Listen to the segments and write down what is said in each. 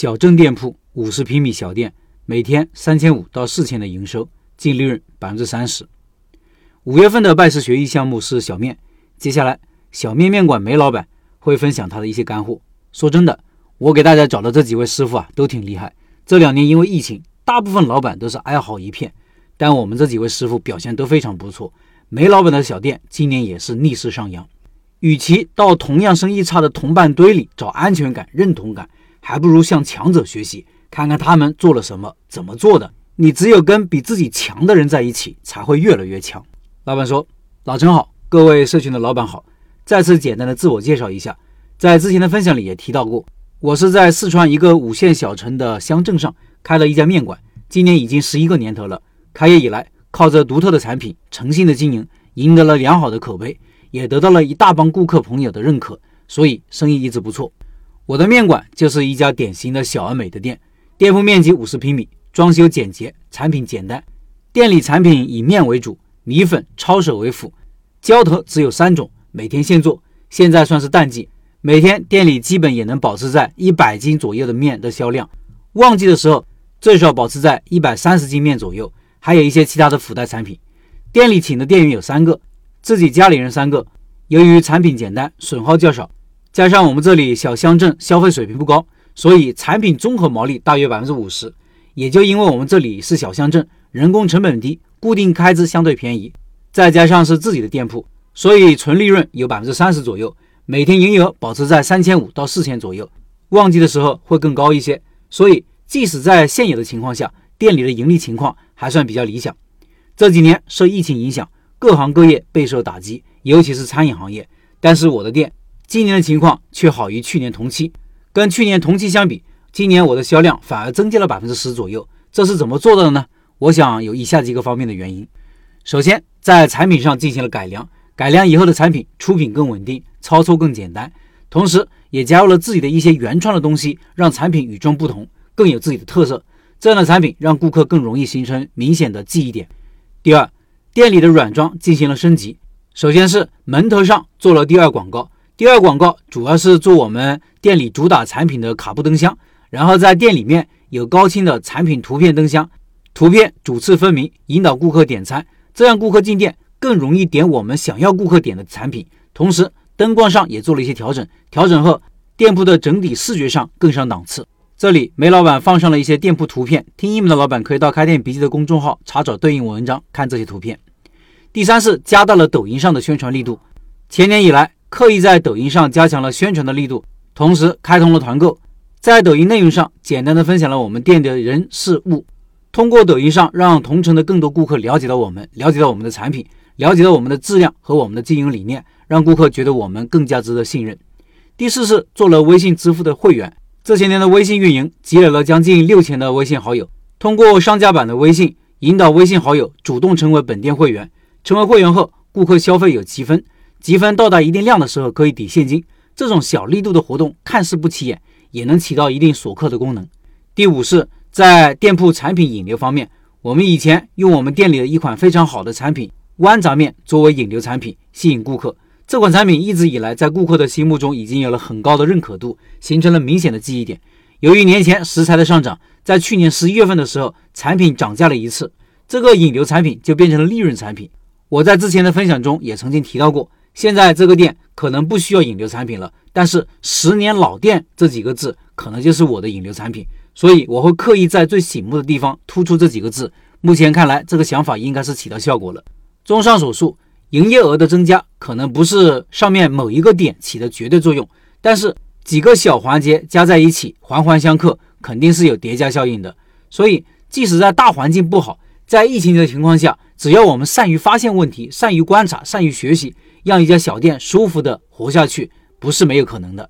小镇店铺，五十平米小店，每天三千五到四千的营收，净利润百分之三十。五月份的拜师学艺项目是小面，接下来小面面馆梅老板会分享他的一些干货。说真的，我给大家找的这几位师傅啊，都挺厉害。这两年因为疫情，大部分老板都是哀嚎一片，但我们这几位师傅表现都非常不错。梅老板的小店今年也是逆势上扬。与其到同样生意差的同伴堆里找安全感、认同感。还不如向强者学习，看看他们做了什么，怎么做的。你只有跟比自己强的人在一起，才会越来越强。老板说：“老陈好，各位社群的老板好。再次简单的自我介绍一下，在之前的分享里也提到过，我是在四川一个五线小城的乡镇上开了一家面馆，今年已经十一个年头了。开业以来，靠着独特的产品，诚信的经营，赢得了良好的口碑，也得到了一大帮顾客朋友的认可，所以生意一直不错。”我的面馆就是一家典型的小而美的店，店铺面积五十平米，装修简洁，产品简单。店里产品以面为主，米粉、抄手为辅，浇头只有三种，每天现做。现在算是淡季，每天店里基本也能保持在一百斤左右的面的销量。旺季的时候，最少保持在一百三十斤面左右。还有一些其他的附带产品。店里请的店员有三个，自己家里人三个。由于产品简单，损耗较少。加上我们这里小乡镇消费水平不高，所以产品综合毛利大约百分之五十。也就因为我们这里是小乡镇，人工成本低，固定开支相对便宜，再加上是自己的店铺，所以纯利润有百分之三十左右。每天营业额保持在三千五到四千左右，旺季的时候会更高一些。所以即使在现有的情况下，店里的盈利情况还算比较理想。这几年受疫情影响，各行各业备受打击，尤其是餐饮行业。但是我的店。今年的情况却好于去年同期，跟去年同期相比，今年我的销量反而增加了百分之十左右。这是怎么做到的呢？我想有以下几个方面的原因。首先，在产品上进行了改良，改良以后的产品出品更稳定，操作更简单，同时也加入了自己的一些原创的东西，让产品与众不同，更有自己的特色。这样的产品让顾客更容易形成明显的记忆点。第二，店里的软装进行了升级，首先是门头上做了第二广告。第二广告主要是做我们店里主打产品的卡布灯箱，然后在店里面有高清的产品图片灯箱，图片主次分明，引导顾客点餐，这样顾客进店更容易点我们想要顾客点的产品。同时灯光上也做了一些调整，调整后店铺的整体视觉上更上档次。这里梅老板放上了一些店铺图片，听音频的老板可以到开店笔记的公众号查找对应文章看这些图片。第三是加大了抖音上的宣传力度，前年以来。刻意在抖音上加强了宣传的力度，同时开通了团购，在抖音内容上简单的分享了我们店的人事物，通过抖音上让同城的更多顾客了解到我们，了解到我们的产品，了解到我们的质量和我们的经营理念，让顾客觉得我们更加值得信任。第四是做了微信支付的会员，这些年的微信运营积累了将近六千的微信好友，通过商家版的微信引导微信好友主动成为本店会员，成为会员后，顾客消费有积分。积分到达一定量的时候可以抵现金，这种小力度的活动看似不起眼，也能起到一定锁客的功能。第五是，在店铺产品引流方面，我们以前用我们店里的一款非常好的产品豌杂面作为引流产品，吸引顾客。这款产品一直以来在顾客的心目中已经有了很高的认可度，形成了明显的记忆点。由于年前食材的上涨，在去年十一月份的时候，产品涨价了一次，这个引流产品就变成了利润产品。我在之前的分享中也曾经提到过。现在这个店可能不需要引流产品了，但是十年老店这几个字可能就是我的引流产品，所以我会刻意在最醒目的地方突出这几个字。目前看来，这个想法应该是起到效果了。综上所述，营业额的增加可能不是上面某一个点起的绝对作用，但是几个小环节加在一起，环环相扣，肯定是有叠加效应的。所以，即使在大环境不好，在疫情的情况下，只要我们善于发现问题，善于观察，善于学习。让一家小店舒服的活下去，不是没有可能的。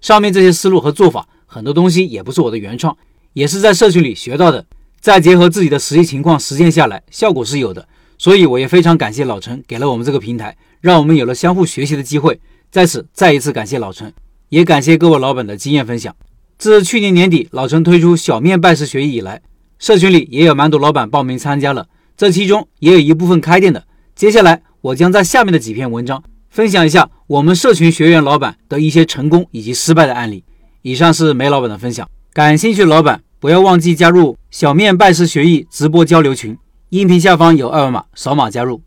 上面这些思路和做法，很多东西也不是我的原创，也是在社群里学到的。再结合自己的实际情况实践下来，效果是有的。所以我也非常感谢老陈给了我们这个平台，让我们有了相互学习的机会。在此再一次感谢老陈，也感谢各位老板的经验分享。自去年年底老陈推出小面拜师学艺以来，社群里也有蛮多老板报名参加了，这其中也有一部分开店的。接下来。我将在下面的几篇文章分享一下我们社群学员老板的一些成功以及失败的案例。以上是梅老板的分享，感兴趣的老板不要忘记加入小面拜师学艺直播交流群，音频下方有二维码，扫码加入。